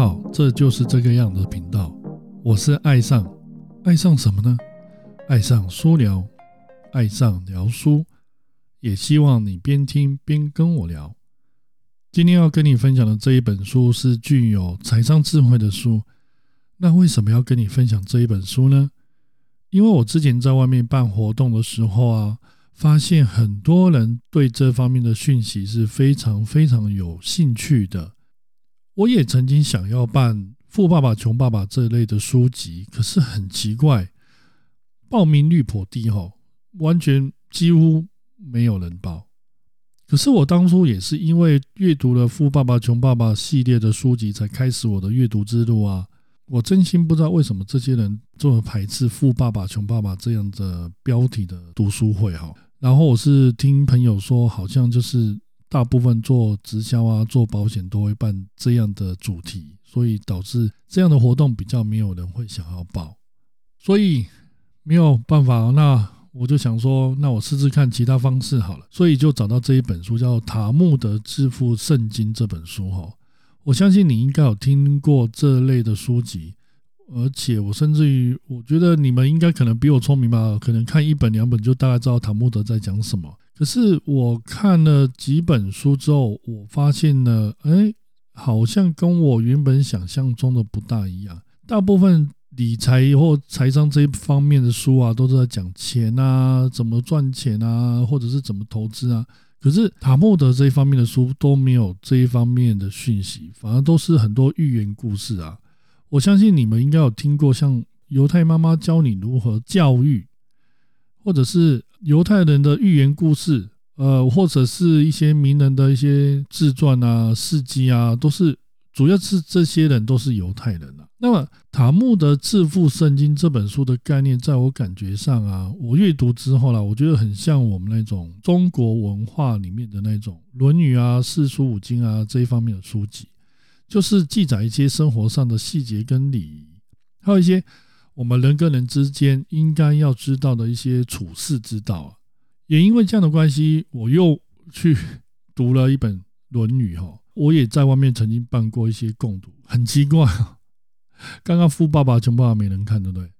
好，这就是这个样的频道。我是爱上，爱上什么呢？爱上书聊，爱上聊书，也希望你边听边跟我聊。今天要跟你分享的这一本书是具有财商智慧的书。那为什么要跟你分享这一本书呢？因为我之前在外面办活动的时候啊，发现很多人对这方面的讯息是非常非常有兴趣的。我也曾经想要办《富爸爸穷爸爸》这类的书籍，可是很奇怪，报名率颇低哈，完全几乎没有人报。可是我当初也是因为阅读了《富爸爸穷爸爸》系列的书籍，才开始我的阅读之路啊。我真心不知道为什么这些人这么排斥《富爸爸穷爸爸》这样的标题的读书会哈。然后我是听朋友说，好像就是。大部分做直销啊、做保险都会办这样的主题，所以导致这样的活动比较没有人会想要报，所以没有办法，那我就想说，那我试试看其他方式好了，所以就找到这一本书，叫《塔木德致富圣经》这本书哈。我相信你应该有听过这类的书籍，而且我甚至于我觉得你们应该可能比我聪明吧，可能看一本两本就大概知道塔木德在讲什么。可是我看了几本书之后，我发现呢，哎，好像跟我原本想象中的不大一样。大部分理财或财商这一方面的书啊，都是在讲钱啊，怎么赚钱啊，或者是怎么投资啊。可是塔木德这一方面的书都没有这一方面的讯息，反而都是很多寓言故事啊。我相信你们应该有听过，像犹太妈妈教你如何教育，或者是。犹太人的寓言故事，呃，或者是一些名人的一些自传啊、事迹啊，都是主要是这些人都是犹太人啊。那么《塔木德致富圣经》这本书的概念，在我感觉上啊，我阅读之后呢，我觉得很像我们那种中国文化里面的那种《论语》啊、四书五经啊这一方面的书籍，就是记载一些生活上的细节跟礼仪，还有一些。我们人跟人之间应该要知道的一些处世之道啊，也因为这样的关系，我又去读了一本《论语》哈。我也在外面曾经办过一些共读，很奇怪啊。刚刚富爸爸穷爸爸没人看，对不对？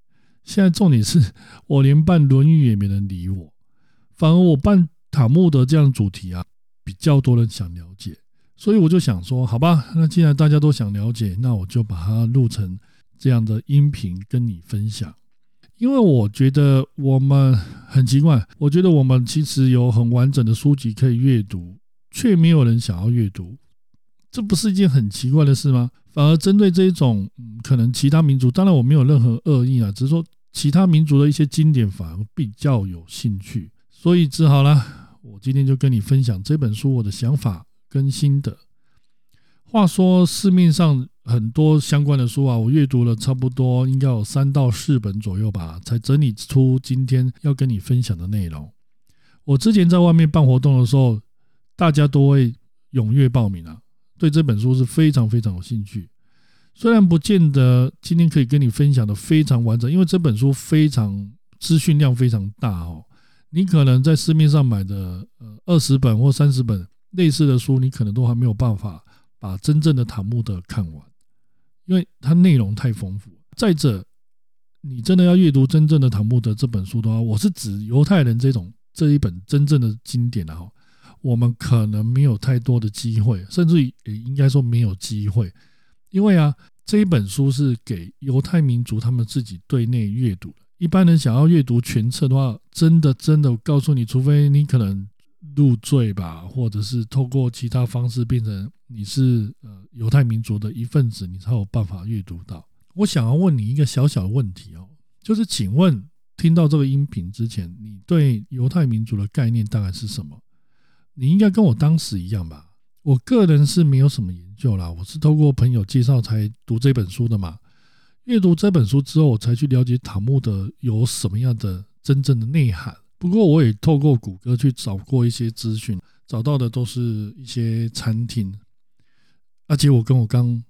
现在重点是我连办《论语》也没人理我，反而我办塔木德这样的主题啊，比较多人想了解，所以我就想说，好吧，那既然大家都想了解，那我就把它录成。这样的音频跟你分享，因为我觉得我们很奇怪，我觉得我们其实有很完整的书籍可以阅读，却没有人想要阅读，这不是一件很奇怪的事吗？反而针对这一种，可能其他民族，当然我没有任何恶意啊，只是说其他民族的一些经典反而比较有兴趣，所以只好啦，我今天就跟你分享这本书我的想法跟心得。话说市面上。很多相关的书啊，我阅读了差不多应该有三到四本左右吧，才整理出今天要跟你分享的内容。我之前在外面办活动的时候，大家都会踊跃报名啊，对这本书是非常非常有兴趣。虽然不见得今天可以跟你分享的非常完整，因为这本书非常资讯量非常大哦。你可能在市面上买的呃二十本或三十本类似的书，你可能都还没有办法把真正的塔木德看完。因为它内容太丰富。再者，你真的要阅读真正的塔木德这本书的话，我是指犹太人这种这一本真正的经典的啊，我们可能没有太多的机会，甚至于也应该说没有机会。因为啊，这一本书是给犹太民族他们自己对内阅读的。一般人想要阅读全册的话，真的真的，我告诉你，除非你可能。入赘吧，或者是透过其他方式变成你是呃犹太民族的一份子，你才有办法阅读到。我想要问你一个小小的问题哦，就是请问听到这个音频之前，你对犹太民族的概念大概是什么？你应该跟我当时一样吧？我个人是没有什么研究啦，我是透过朋友介绍才读这本书的嘛。阅读这本书之后，我才去了解塔木德有什么样的真正的内涵。不过我也透过谷歌去找过一些资讯，找到的都是一些餐厅，而且我跟我刚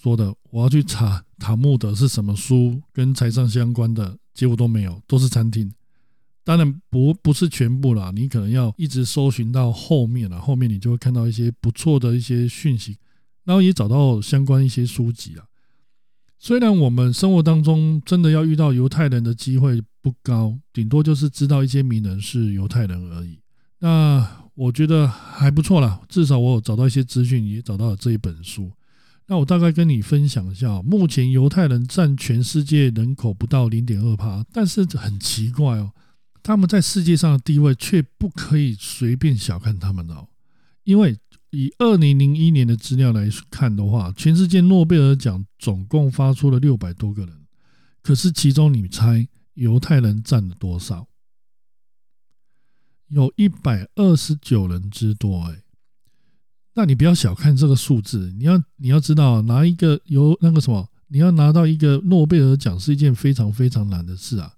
说的，我要去查塔木德是什么书跟财商相关的，结果都没有，都是餐厅。当然不不是全部啦，你可能要一直搜寻到后面了，后面你就会看到一些不错的一些讯息。然后也找到相关一些书籍啊。虽然我们生活当中真的要遇到犹太人的机会不高，顶多就是知道一些名人是犹太人而已。那我觉得还不错啦，至少我有找到一些资讯，也找到了这一本书。那我大概跟你分享一下，目前犹太人占全世界人口不到零点二帕，但是很奇怪哦，他们在世界上的地位却不可以随便小看他们哦，因为。以二零零一年的资料来看的话，全世界诺贝尔奖总共发出了六百多个人，可是其中你猜犹太人占了多少？有一百二十九人之多哎！那你不要小看这个数字，你要你要知道，拿一个由那个什么，你要拿到一个诺贝尔奖是一件非常非常难的事啊！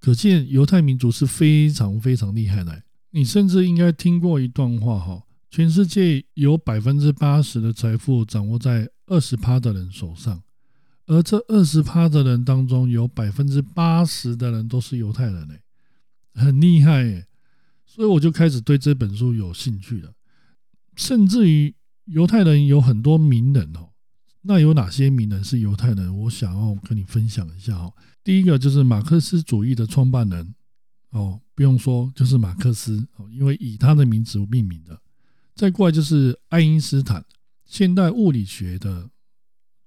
可见犹太民族是非常非常厉害的。你甚至应该听过一段话哈。全世界有百分之八十的财富掌握在二十趴的人手上，而这二十趴的人当中，有百分之八十的人都是犹太人嘞，很厉害耶！所以我就开始对这本书有兴趣了。甚至于犹太人有很多名人哦，那有哪些名人是犹太人？我想要跟你分享一下哦。第一个就是马克思主义的创办人哦，不用说，就是马克思哦，因为以他的名字命名的。再过来就是爱因斯坦，现代物理学的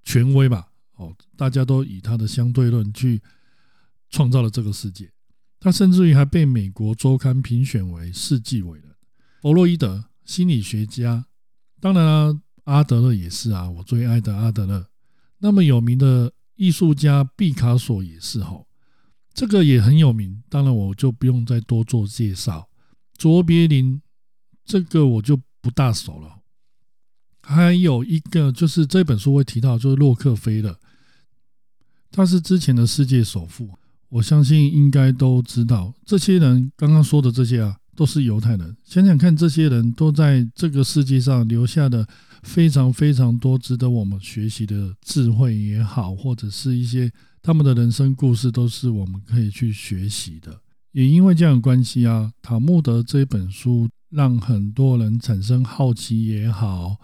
权威吧。哦，大家都以他的相对论去创造了这个世界。他甚至于还被美国周刊评选为世纪伟人。弗洛伊德，心理学家。当然啦，阿德勒也是啊，我最爱的阿德勒。那么有名的艺术家毕卡索也是哈，这个也很有名。当然我就不用再多做介绍。卓别林，这个我就。不大熟了，还有一个就是这本书会提到，就是洛克菲勒，他是之前的世界首富，我相信应该都知道。这些人刚刚说的这些啊，都是犹太人。想想看，这些人都在这个世界上留下的非常非常多值得我们学习的智慧也好，或者是一些他们的人生故事，都是我们可以去学习的。也因为这样的关系啊，塔木德这一本书。让很多人产生好奇也好，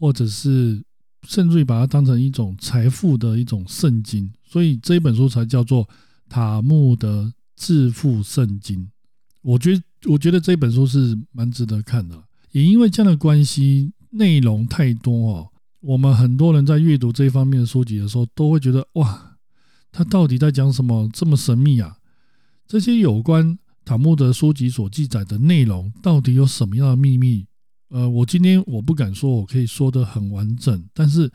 或者是甚至于把它当成一种财富的一种圣经，所以这一本书才叫做《塔木德致富圣经》。我觉，我觉得这本书是蛮值得看的。也因为这样的关系，内容太多哦，我们很多人在阅读这方面的书籍的时候，都会觉得哇，他到底在讲什么？这么神秘啊！这些有关。塔木德书籍所记载的内容到底有什么样的秘密？呃，我今天我不敢说我可以说的很完整，但是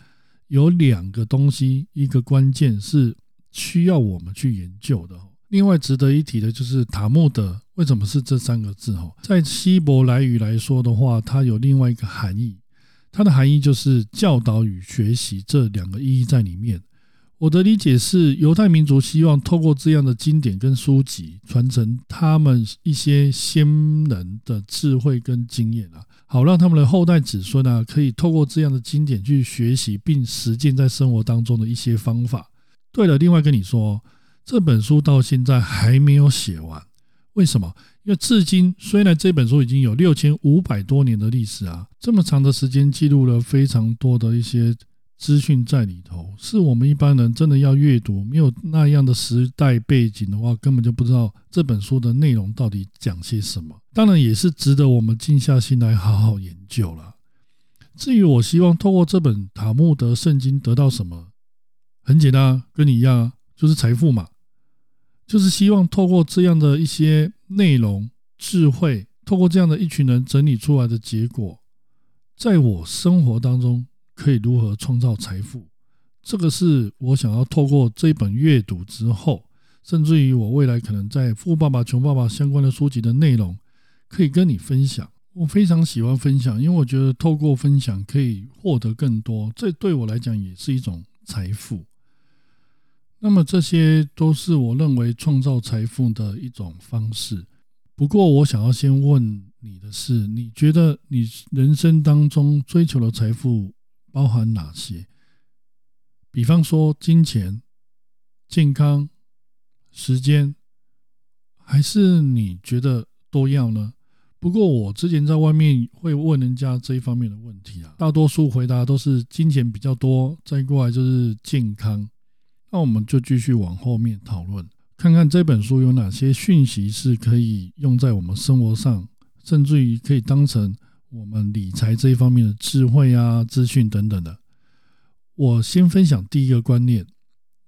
有两个东西，一个关键是需要我们去研究的。另外值得一提的就是塔木德为什么是这三个字？哈，在希伯来语来说的话，它有另外一个含义，它的含义就是教导与学习这两个意义在里面。我的理解是，犹太民族希望透过这样的经典跟书籍，传承他们一些先人的智慧跟经验啊，好让他们的后代子孙呢，可以透过这样的经典去学习并实践在生活当中的一些方法。对了，另外跟你说，这本书到现在还没有写完，为什么？因为至今虽然这本书已经有六千五百多年的历史啊，这么长的时间记录了非常多的一些。资讯在里头，是我们一般人真的要阅读，没有那样的时代背景的话，根本就不知道这本书的内容到底讲些什么。当然，也是值得我们静下心来好好研究了。至于我希望透过这本塔木德圣经得到什么，很简单，跟你一样，就是财富嘛，就是希望透过这样的一些内容、智慧，透过这样的一群人整理出来的结果，在我生活当中。可以如何创造财富？这个是我想要透过这本阅读之后，甚至于我未来可能在《富爸爸穷爸爸》相关的书籍的内容，可以跟你分享。我非常喜欢分享，因为我觉得透过分享可以获得更多，这对我来讲也是一种财富。那么这些都是我认为创造财富的一种方式。不过我想要先问你的是，你觉得你人生当中追求的财富？包含哪些？比方说金钱、健康、时间，还是你觉得都要呢？不过我之前在外面会问人家这一方面的问题啊，大多数回答都是金钱比较多，再过来就是健康。那我们就继续往后面讨论，看看这本书有哪些讯息是可以用在我们生活上，甚至于可以当成我们理财这一方面的智慧啊、资讯等等的。我先分享第一个观念，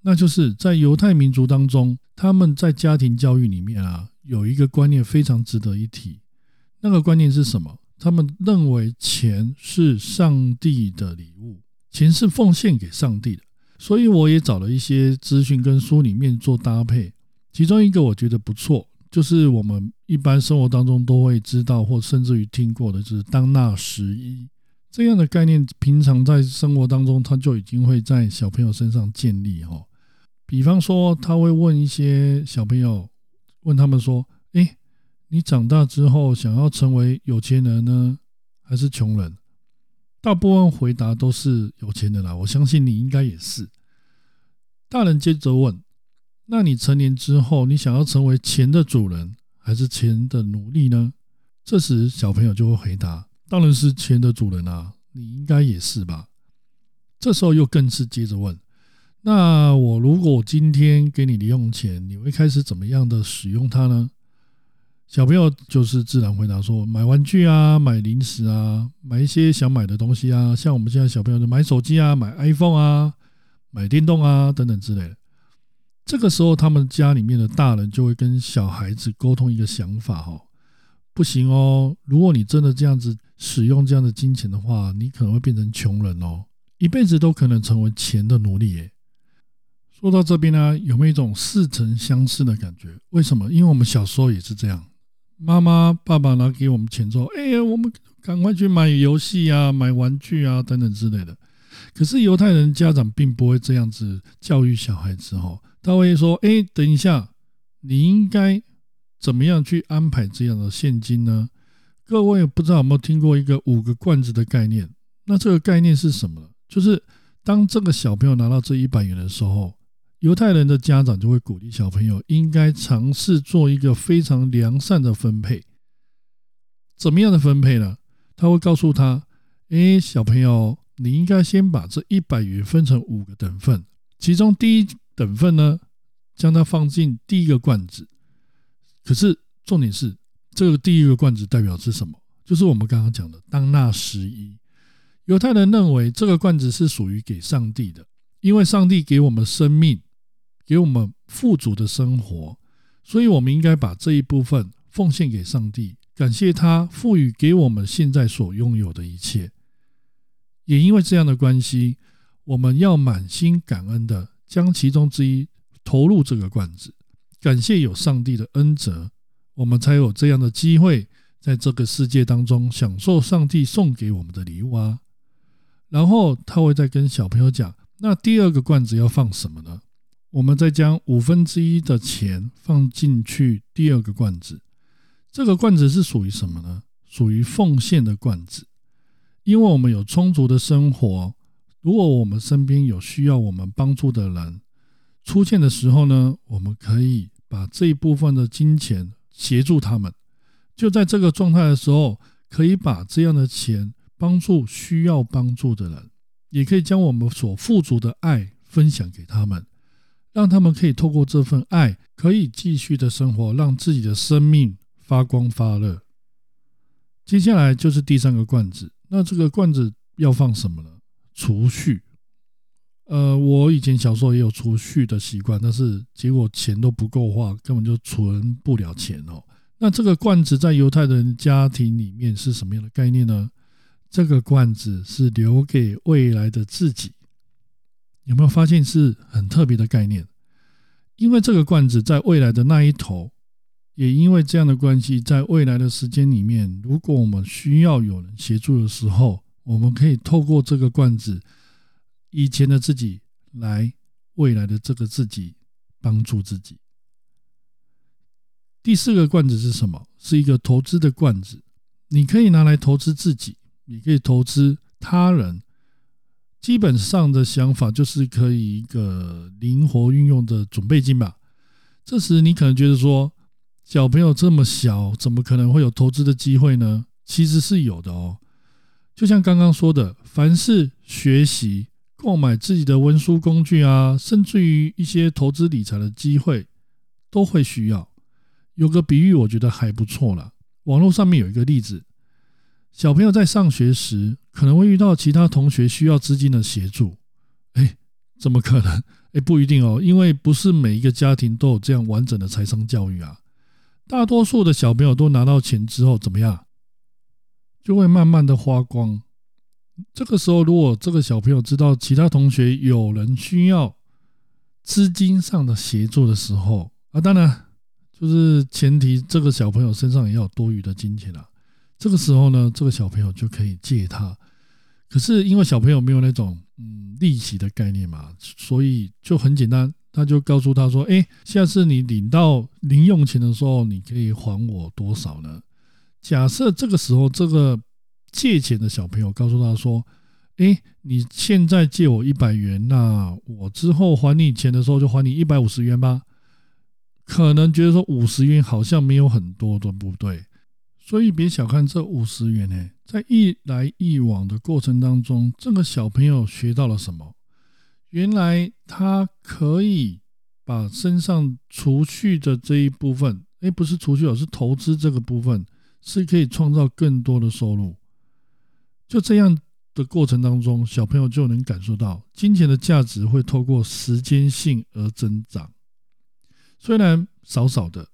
那就是在犹太民族当中，他们在家庭教育里面啊，有一个观念非常值得一提。那个观念是什么？他们认为钱是上帝的礼物，钱是奉献给上帝的。所以我也找了一些资讯跟书里面做搭配，其中一个我觉得不错，就是我们一般生活当中都会知道或甚至于听过的，就是当纳十一这样的概念，平常在生活当中他就已经会在小朋友身上建立哈。比方说，他会问一些小朋友，问他们说：“诶，你长大之后想要成为有钱人呢，还是穷人？”大部分回答都是有钱人啦，我相信你应该也是。大人接着问：“那你成年之后，你想要成为钱的主人，还是钱的奴隶呢？”这时小朋友就会回答：“当然是钱的主人啊，你应该也是吧？”这时候又更是接着问：“那我如果今天给你零用钱，你会开始怎么样的使用它呢？”小朋友就是自然回答说：买玩具啊，买零食啊，买一些想买的东西啊，像我们现在小朋友就买手机啊，买 iPhone 啊，买电动啊等等之类的。这个时候，他们家里面的大人就会跟小孩子沟通一个想法：哦，不行哦，如果你真的这样子使用这样的金钱的话，你可能会变成穷人哦，一辈子都可能成为钱的奴隶。耶。说到这边呢，有没有一种似曾相识的感觉？为什么？因为我们小时候也是这样。妈妈、爸爸拿给我们钱之后，哎呀，我们赶快去买游戏啊、买玩具啊等等之类的。可是犹太人家长并不会这样子教育小孩子哦，他会说：“哎，等一下，你应该怎么样去安排这样的现金呢？”各位不知道有没有听过一个五个罐子的概念？那这个概念是什么？就是当这个小朋友拿到这一百元的时候。犹太人的家长就会鼓励小朋友应该尝试做一个非常良善的分配。怎么样的分配呢？他会告诉他：“诶，小朋友，你应该先把这一百元分成五个等份，其中第一等份呢，将它放进第一个罐子。可是重点是，这个第一个罐子代表是什么？就是我们刚刚讲的当纳十一。犹太人认为这个罐子是属于给上帝的，因为上帝给我们生命。”给我们富足的生活，所以我们应该把这一部分奉献给上帝，感谢他赋予给我们现在所拥有的一切。也因为这样的关系，我们要满心感恩的将其中之一投入这个罐子，感谢有上帝的恩泽，我们才有这样的机会在这个世界当中享受上帝送给我们的礼物啊。然后他会再跟小朋友讲，那第二个罐子要放什么呢？我们再将五分之一的钱放进去第二个罐子，这个罐子是属于什么呢？属于奉献的罐子。因为我们有充足的生活，如果我们身边有需要我们帮助的人出现的时候呢，我们可以把这一部分的金钱协助他们。就在这个状态的时候，可以把这样的钱帮助需要帮助的人，也可以将我们所富足的爱分享给他们。让他们可以透过这份爱，可以继续的生活，让自己的生命发光发热。接下来就是第三个罐子，那这个罐子要放什么呢？储蓄。呃，我以前小时候也有储蓄的习惯，但是结果钱都不够花，根本就存不了钱哦。那这个罐子在犹太人家庭里面是什么样的概念呢？这个罐子是留给未来的自己。有没有发现是很特别的概念？因为这个罐子在未来的那一头，也因为这样的关系，在未来的时间里面，如果我们需要有人协助的时候，我们可以透过这个罐子，以前的自己来未来的这个自己帮助自己。第四个罐子是什么？是一个投资的罐子，你可以拿来投资自己，也可以投资他人。基本上的想法就是可以一个灵活运用的准备金吧。这时你可能觉得说，小朋友这么小，怎么可能会有投资的机会呢？其实是有的哦。就像刚刚说的，凡是学习、购买自己的文书工具啊，甚至于一些投资理财的机会，都会需要。有个比喻，我觉得还不错了。网络上面有一个例子，小朋友在上学时可能会遇到其他同学需要资金的协助。哎，怎么可能？哎，不一定哦，因为不是每一个家庭都有这样完整的财商教育啊。大多数的小朋友都拿到钱之后怎么样？就会慢慢的花光。这个时候，如果这个小朋友知道其他同学有人需要资金上的协助的时候啊，当然就是前提这个小朋友身上也要有多余的金钱啊。这个时候呢，这个小朋友就可以借他。可是因为小朋友没有那种嗯利息的概念嘛，所以就很简单，他就告诉他说：“哎，下次你领到零用钱的时候，你可以还我多少呢？”假设这个时候，这个借钱的小朋友告诉他说：“哎，你现在借我一百元，那我之后还你钱的时候就还你一百五十元吧。”可能觉得说五十元好像没有很多，对不对？所以别小看这五十元呢，在一来一往的过程当中，这个小朋友学到了什么？原来他可以把身上储蓄的这一部分，哎，不是储蓄，而是投资这个部分。是可以创造更多的收入，就这样的过程当中，小朋友就能感受到金钱的价值会透过时间性而增长。虽然少少的，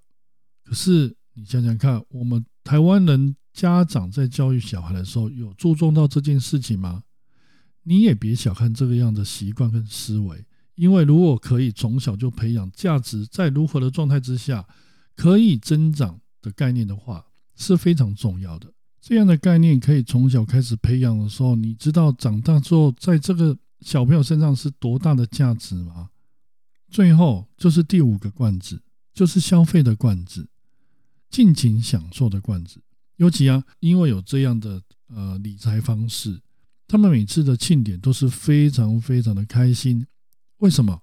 可是你想想看，我们台湾人家长在教育小孩的时候，有注重到这件事情吗？你也别小看这个样的习惯跟思维，因为如果可以从小就培养价值在如何的状态之下可以增长的概念的话。是非常重要的。这样的概念可以从小开始培养的时候，你知道长大之后在这个小朋友身上是多大的价值吗？最后就是第五个罐子，就是消费的罐子，尽情享受的罐子。尤其啊，因为有这样的呃理财方式，他们每次的庆典都是非常非常的开心。为什么？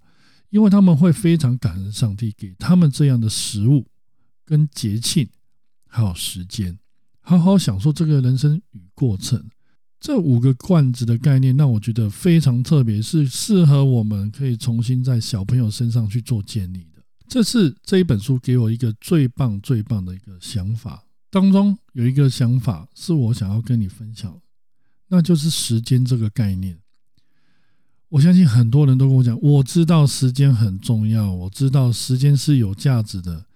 因为他们会非常感恩上帝给他们这样的食物跟节庆。还有时间，好好享受这个人生与过程。这五个罐子的概念让我觉得非常特别，是适合我们可以重新在小朋友身上去做建立的。这是这一本书给我一个最棒、最棒的一个想法。当中有一个想法是我想要跟你分享，那就是时间这个概念。我相信很多人都跟我讲，我知道时间很重要，我知道时间是有价值的。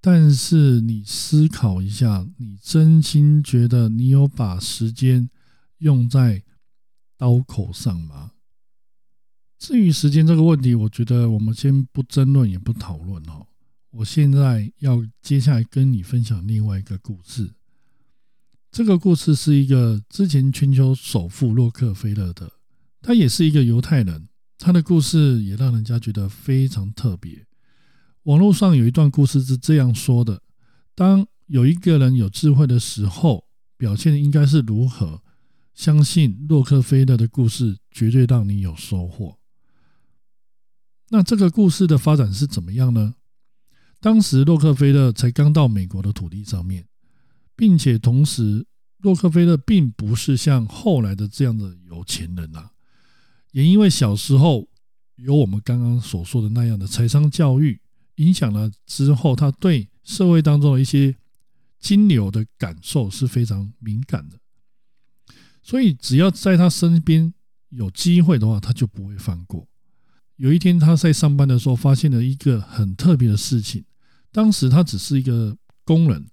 但是你思考一下，你真心觉得你有把时间用在刀口上吗？至于时间这个问题，我觉得我们先不争论，也不讨论哦。我现在要接下来跟你分享另外一个故事。这个故事是一个之前全球首富洛克菲勒的，他也是一个犹太人，他的故事也让人家觉得非常特别。网络上有一段故事是这样说的：当有一个人有智慧的时候，表现应该是如何？相信洛克菲勒的故事绝对让你有收获。那这个故事的发展是怎么样呢？当时洛克菲勒才刚到美国的土地上面，并且同时，洛克菲勒并不是像后来的这样的有钱人啊，也因为小时候有我们刚刚所说的那样的财商教育。影响了之后，他对社会当中的一些金流的感受是非常敏感的，所以只要在他身边有机会的话，他就不会放过。有一天他在上班的时候，发现了一个很特别的事情。当时他只是一个工人，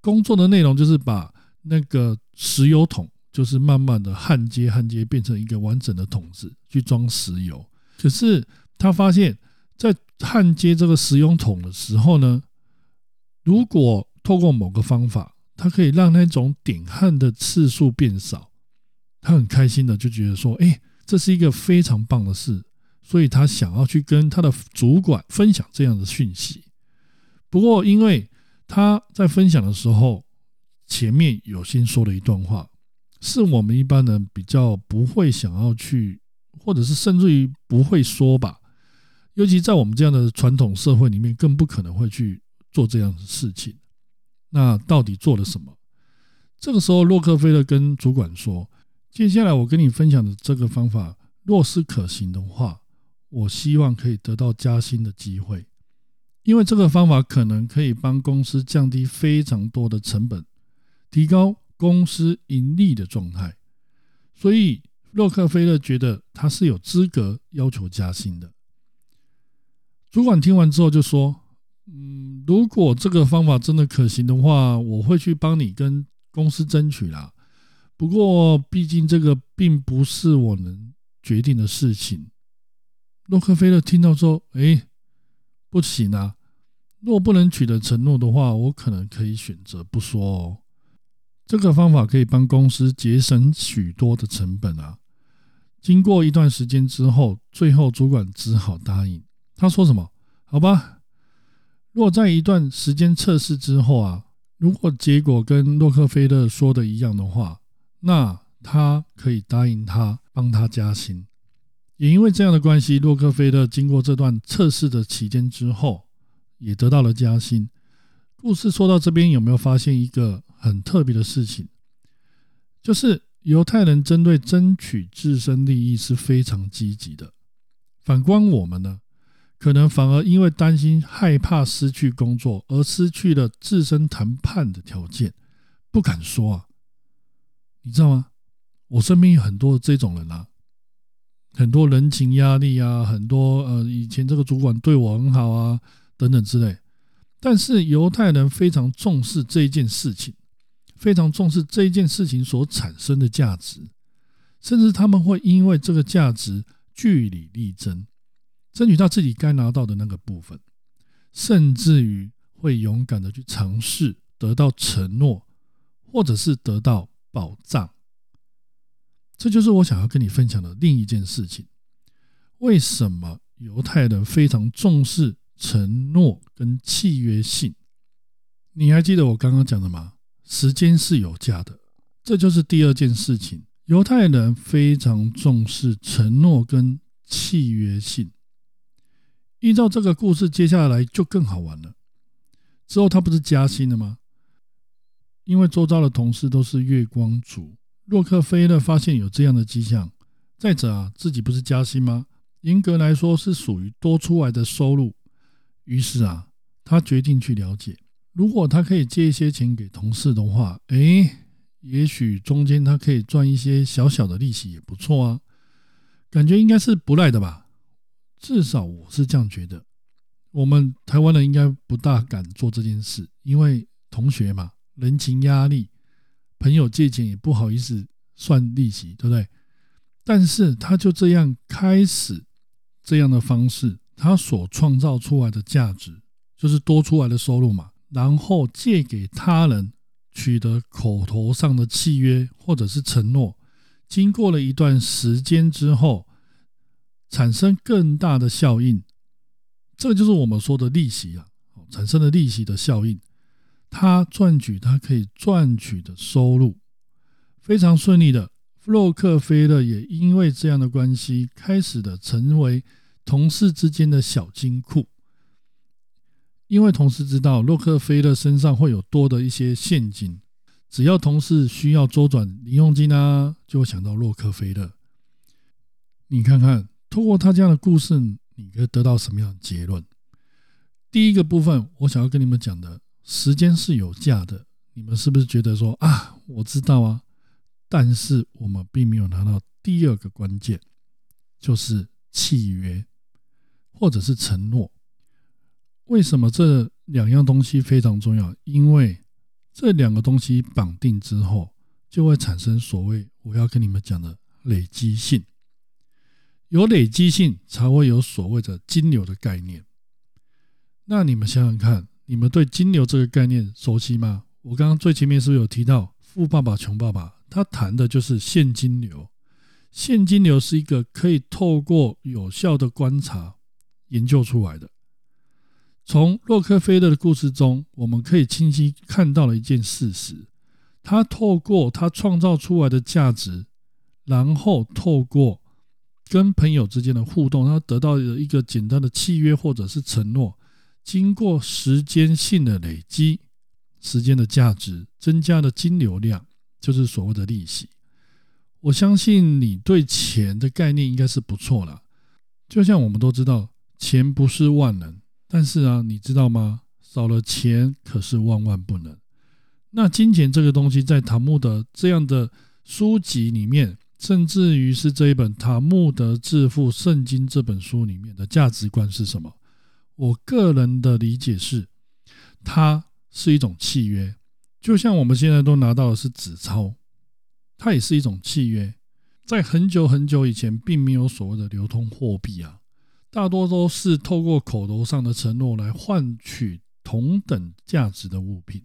工作的内容就是把那个石油桶，就是慢慢的焊接焊接，变成一个完整的桶子去装石油。可是他发现。在焊接这个石油桶的时候呢，如果透过某个方法，它可以让那种点焊的次数变少，他很开心的就觉得说，哎，这是一个非常棒的事，所以他想要去跟他的主管分享这样的讯息。不过，因为他在分享的时候，前面有先说了一段话，是我们一般人比较不会想要去，或者是甚至于不会说吧。尤其在我们这样的传统社会里面，更不可能会去做这样的事情。那到底做了什么？这个时候，洛克菲勒跟主管说：“接下来我跟你分享的这个方法，若是可行的话，我希望可以得到加薪的机会，因为这个方法可能可以帮公司降低非常多的成本，提高公司盈利的状态。所以，洛克菲勒觉得他是有资格要求加薪的。”主管听完之后就说：“嗯，如果这个方法真的可行的话，我会去帮你跟公司争取啦。不过，毕竟这个并不是我能决定的事情。”洛克菲勒听到说：“哎，不行啊！若不能取得承诺的话，我可能可以选择不说哦。这个方法可以帮公司节省许多的成本啊。”经过一段时间之后，最后主管只好答应。他说什么？好吧，如果在一段时间测试之后啊，如果结果跟洛克菲勒说的一样的话，那他可以答应他帮他加薪。也因为这样的关系，洛克菲勒经过这段测试的期间之后，也得到了加薪。故事说到这边，有没有发现一个很特别的事情？就是犹太人针对争取自身利益是非常积极的。反观我们呢？可能反而因为担心、害怕失去工作而失去了自身谈判的条件，不敢说啊，你知道吗？我身边有很多这种人啊，很多人情压力啊，很多呃，以前这个主管对我很好啊，等等之类。但是犹太人非常重视这一件事情，非常重视这一件事情所产生的价值，甚至他们会因为这个价值据理力争。争取到自己该拿到的那个部分，甚至于会勇敢的去尝试得到承诺，或者是得到保障。这就是我想要跟你分享的另一件事情。为什么犹太人非常重视承诺跟契约性？你还记得我刚刚讲的吗？时间是有价的，这就是第二件事情。犹太人非常重视承诺跟契约性。依照这个故事，接下来就更好玩了。之后他不是加薪了吗？因为周遭的同事都是月光族，洛克菲勒发现有这样的迹象。再者啊，自己不是加薪吗？严格来说是属于多出来的收入。于是啊，他决定去了解，如果他可以借一些钱给同事的话，诶，也许中间他可以赚一些小小的利息也不错啊。感觉应该是不赖的吧。至少我是这样觉得，我们台湾人应该不大敢做这件事，因为同学嘛，人情压力，朋友借钱也不好意思算利息，对不对？但是他就这样开始这样的方式，他所创造出来的价值就是多出来的收入嘛，然后借给他人，取得口头上的契约或者是承诺，经过了一段时间之后。产生更大的效应，这个就是我们说的利息啊，产生的利息的效应，他赚取他可以赚取的收入非常顺利的。洛克菲勒也因为这样的关系，开始的成为同事之间的小金库，因为同事知道洛克菲勒身上会有多的一些现金，只要同事需要周转零用金啊，就会想到洛克菲勒。你看看。通过他这样的故事，你可以得到什么样的结论？第一个部分，我想要跟你们讲的，时间是有价的。你们是不是觉得说啊，我知道啊，但是我们并没有拿到第二个关键，就是契约或者是承诺。为什么这两样东西非常重要？因为这两个东西绑定之后，就会产生所谓我要跟你们讲的累积性。有累积性，才会有所谓的金流的概念。那你们想想看，你们对金流这个概念熟悉吗？我刚刚最前面是不是有提到《富爸爸穷爸爸》？他谈的就是现金流。现金流是一个可以透过有效的观察研究出来的。从洛克菲勒的故事中，我们可以清晰看到了一件事实：他透过他创造出来的价值，然后透过跟朋友之间的互动，他得到了一个简单的契约或者是承诺，经过时间性的累积，时间的价值增加了金流量，就是所谓的利息。我相信你对钱的概念应该是不错了。就像我们都知道，钱不是万能，但是啊，你知道吗？少了钱可是万万不能。那金钱这个东西，在塔木德这样的书籍里面，甚至于是这一本《塔木德致富圣经》这本书里面的价值观是什么？我个人的理解是，它是一种契约，就像我们现在都拿到的是纸钞，它也是一种契约。在很久很久以前，并没有所谓的流通货币啊，大多都是透过口头上的承诺来换取同等价值的物品。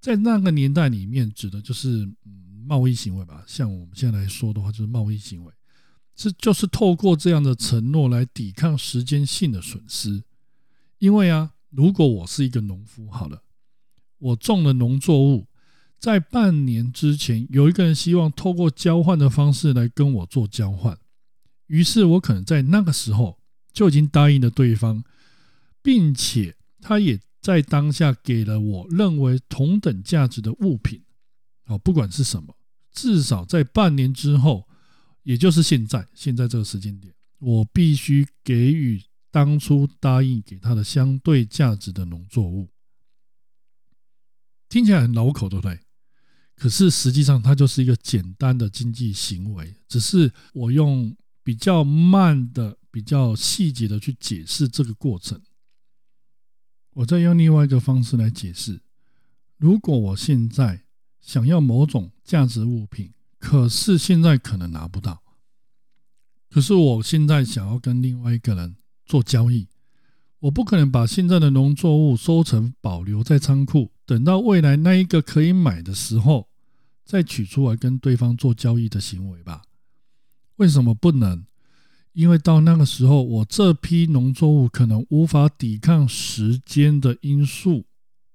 在那个年代里面，指的就是嗯贸易行为吧。像我们现在来说的话，就是贸易行为，是就是透过这样的承诺来抵抗时间性的损失。因为啊，如果我是一个农夫，好了，我种了农作物，在半年之前，有一个人希望透过交换的方式来跟我做交换，于是我可能在那个时候就已经答应了对方，并且他也。在当下给了我认为同等价值的物品，哦，不管是什么，至少在半年之后，也就是现在，现在这个时间点，我必须给予当初答应给他的相对价值的农作物。听起来很老口，对不对？可是实际上，它就是一个简单的经济行为，只是我用比较慢的、比较细节的去解释这个过程。我再用另外一个方式来解释：如果我现在想要某种价值物品，可是现在可能拿不到，可是我现在想要跟另外一个人做交易，我不可能把现在的农作物收成保留在仓库，等到未来那一个可以买的时候再取出来跟对方做交易的行为吧？为什么不能？因为到那个时候，我这批农作物可能无法抵抗时间的因素，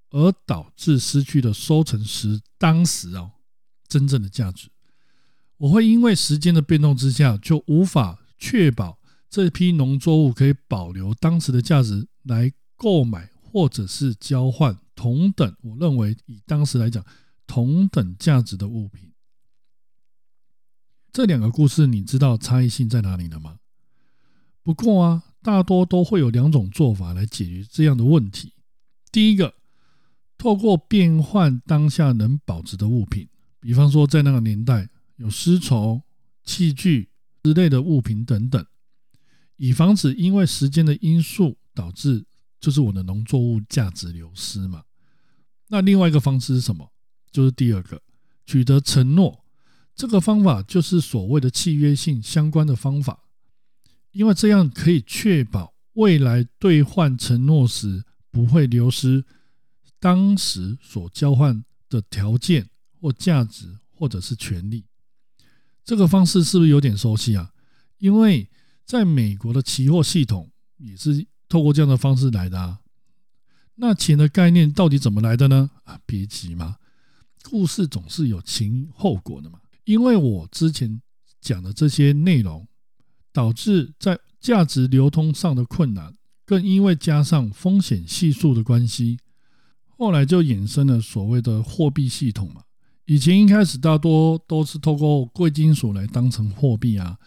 而导致失去的收成时当时哦真正的价值。我会因为时间的变动之下，就无法确保这批农作物可以保留当时的价值来购买或者是交换同等，我认为以当时来讲同等价值的物品。这两个故事，你知道差异性在哪里了吗？不过啊，大多都会有两种做法来解决这样的问题。第一个，透过变换当下能保值的物品，比方说在那个年代有丝绸、器具之类的物品等等，以防止因为时间的因素导致就是我的农作物价值流失嘛。那另外一个方式是什么？就是第二个，取得承诺。这个方法就是所谓的契约性相关的方法。因为这样可以确保未来兑换承诺时不会流失当时所交换的条件或价值或者是权利。这个方式是不是有点熟悉啊？因为在美国的期货系统也是透过这样的方式来的啊。那钱的概念到底怎么来的呢？啊，别急嘛，故事总是有前因后果的嘛。因为我之前讲的这些内容。导致在价值流通上的困难，更因为加上风险系数的关系，后来就衍生了所谓的货币系统嘛。以前一开始大多都是透过贵金属来当成货币啊，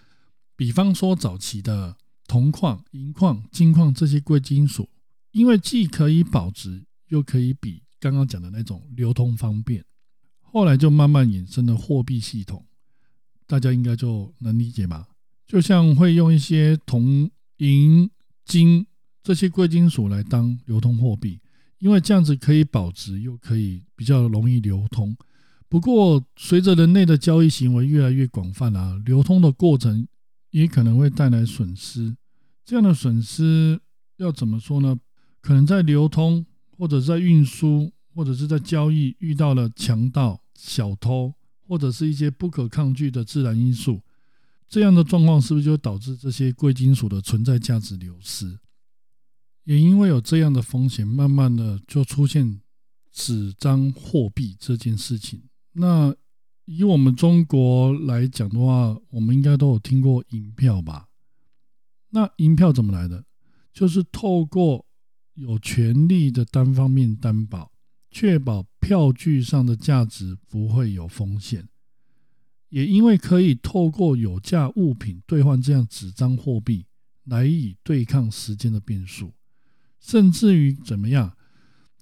比方说早期的铜矿、银矿、金矿这些贵金属，因为既可以保值，又可以比刚刚讲的那种流通方便，后来就慢慢衍生了货币系统，大家应该就能理解吧。就像会用一些铜、银、金这些贵金属来当流通货币，因为这样子可以保值，又可以比较容易流通。不过，随着人类的交易行为越来越广泛啊，流通的过程也可能会带来损失。这样的损失要怎么说呢？可能在流通，或者在运输，或者是在交易遇到了强盗、小偷，或者是一些不可抗拒的自然因素。这样的状况是不是就导致这些贵金属的存在价值流失？也因为有这样的风险，慢慢的就出现纸张货币这件事情。那以我们中国来讲的话，我们应该都有听过银票吧？那银票怎么来的？就是透过有权利的单方面担保，确保票据上的价值不会有风险。也因为可以透过有价物品兑换这样纸张货币，来以对抗时间的变数，甚至于怎么样，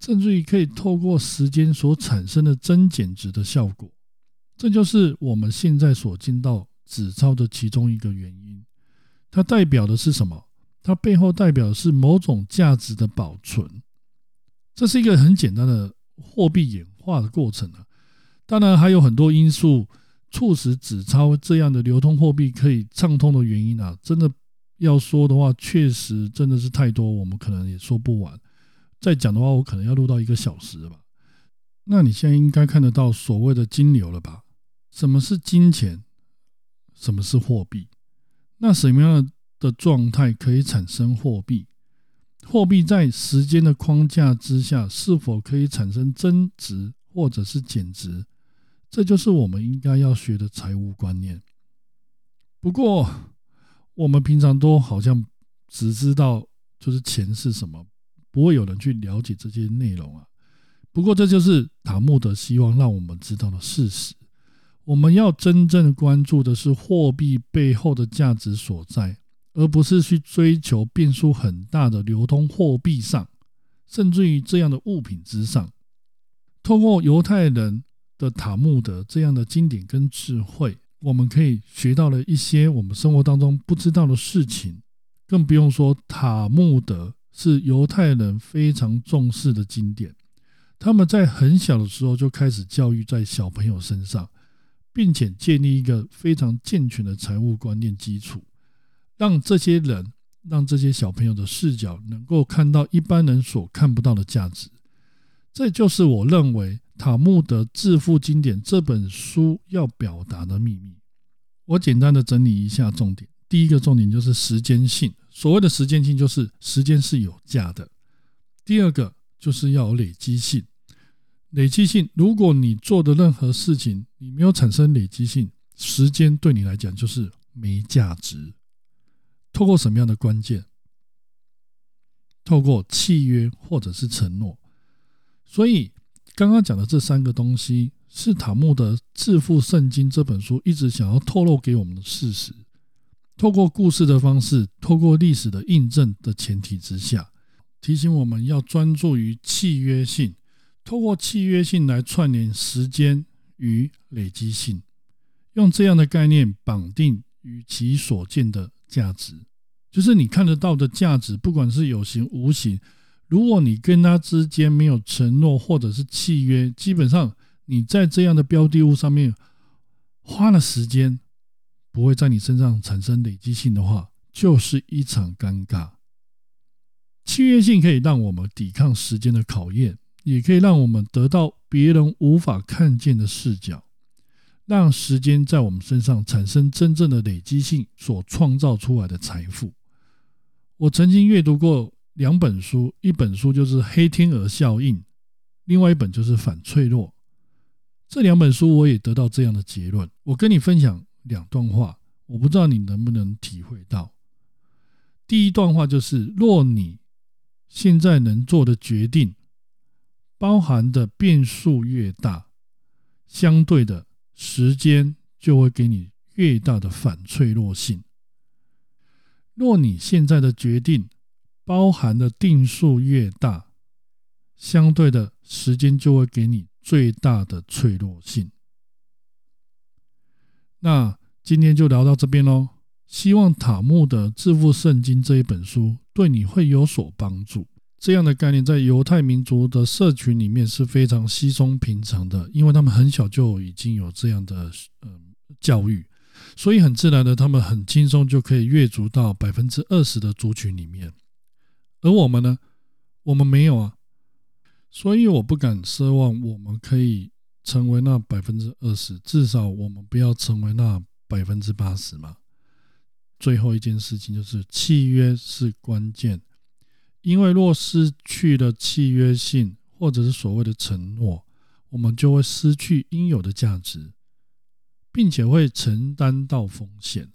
甚至于可以透过时间所产生的增减值的效果。这就是我们现在所见到纸钞的其中一个原因。它代表的是什么？它背后代表的是某种价值的保存。这是一个很简单的货币演化的过程啊。当然还有很多因素促使纸钞这样的流通货币可以畅通的原因啊。真的要说的话，确实真的是太多，我们可能也说不完。再讲的话，我可能要录到一个小时吧。那你现在应该看得到所谓的金流了吧？什么是金钱？什么是货币？那什么样的状态可以产生货币？货币在时间的框架之下，是否可以产生增值或者是减值？这就是我们应该要学的财务观念。不过，我们平常都好像只知道就是钱是什么，不会有人去了解这些内容啊。不过，这就是塔木德希望让我们知道的事实。我们要真正关注的是货币背后的价值所在，而不是去追求变数很大的流通货币上，甚至于这样的物品之上。通过犹太人的塔木德这样的经典跟智慧，我们可以学到了一些我们生活当中不知道的事情。更不用说塔木德是犹太人非常重视的经典，他们在很小的时候就开始教育在小朋友身上。并且建立一个非常健全的财务观念基础，让这些人、让这些小朋友的视角能够看到一般人所看不到的价值。这就是我认为《塔木德致富经典》这本书要表达的秘密。我简单的整理一下重点：第一个重点就是时间性，所谓的时间性就是时间是有价的；第二个就是要有累积性。累积性，如果你做的任何事情，你没有产生累积性，时间对你来讲就是没价值。透过什么样的关键？透过契约或者是承诺。所以刚刚讲的这三个东西，是塔木德《致富圣经》这本书一直想要透露给我们的事实。透过故事的方式，透过历史的印证的前提之下，提醒我们要专注于契约性。透过契约性来串联时间与累积性，用这样的概念绑定与其所见的价值，就是你看得到的价值，不管是有形无形。如果你跟他之间没有承诺或者是契约，基本上你在这样的标的物上面花了时间，不会在你身上产生累积性的话，就是一场尴尬。契约性可以让我们抵抗时间的考验。也可以让我们得到别人无法看见的视角，让时间在我们身上产生真正的累积性所创造出来的财富。我曾经阅读过两本书，一本书就是《黑天鹅效应》，另外一本就是《反脆弱》。这两本书我也得到这样的结论。我跟你分享两段话，我不知道你能不能体会到。第一段话就是：若你现在能做的决定。包含的变数越大，相对的时间就会给你越大的反脆弱性。若你现在的决定包含的定数越大，相对的时间就会给你最大的脆弱性。那今天就聊到这边喽。希望塔木的《致富圣经》这一本书对你会有所帮助。这样的概念在犹太民族的社群里面是非常稀松平常的，因为他们很小就已经有这样的嗯教育，所以很自然的，他们很轻松就可以跃足到百分之二十的族群里面。而我们呢，我们没有啊，所以我不敢奢望我们可以成为那百分之二十，至少我们不要成为那百分之八十嘛。最后一件事情就是契约是关键。因为若失去了契约性，或者是所谓的承诺，我们就会失去应有的价值，并且会承担到风险。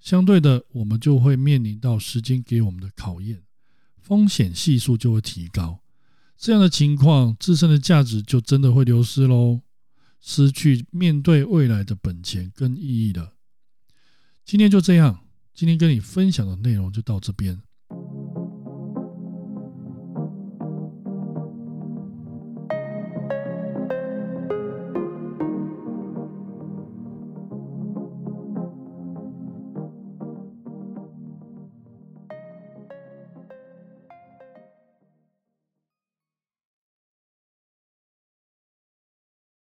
相对的，我们就会面临到时间给我们的考验。风险系数就会提高。这样的情况，自身的价值就真的会流失喽，失去面对未来的本钱跟意义了。今天就这样，今天跟你分享的内容就到这边。